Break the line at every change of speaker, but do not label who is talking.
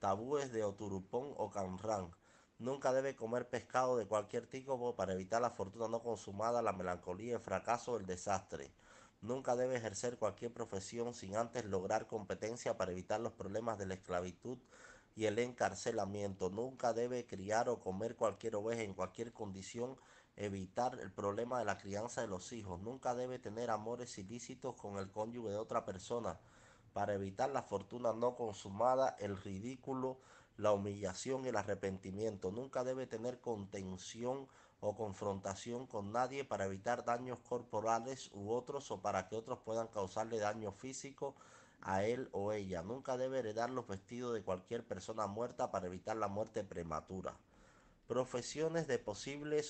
tabúes de Oturupón o Canrán. Nunca debe comer pescado de cualquier tipo para evitar la fortuna no consumada, la melancolía, el fracaso el desastre. Nunca debe ejercer cualquier profesión sin antes lograr competencia para evitar los problemas de la esclavitud y el encarcelamiento. Nunca debe criar o comer cualquier oveja en cualquier condición, evitar el problema de la crianza de los hijos. Nunca debe tener amores ilícitos con el cónyuge de otra persona para evitar la fortuna no consumada, el ridículo, la humillación y el arrepentimiento. Nunca debe tener contención o confrontación con nadie para evitar daños corporales u otros o para que otros puedan causarle daño físico a él o ella. Nunca debe heredar los vestidos de cualquier persona muerta para evitar la muerte prematura. Profesiones de posibles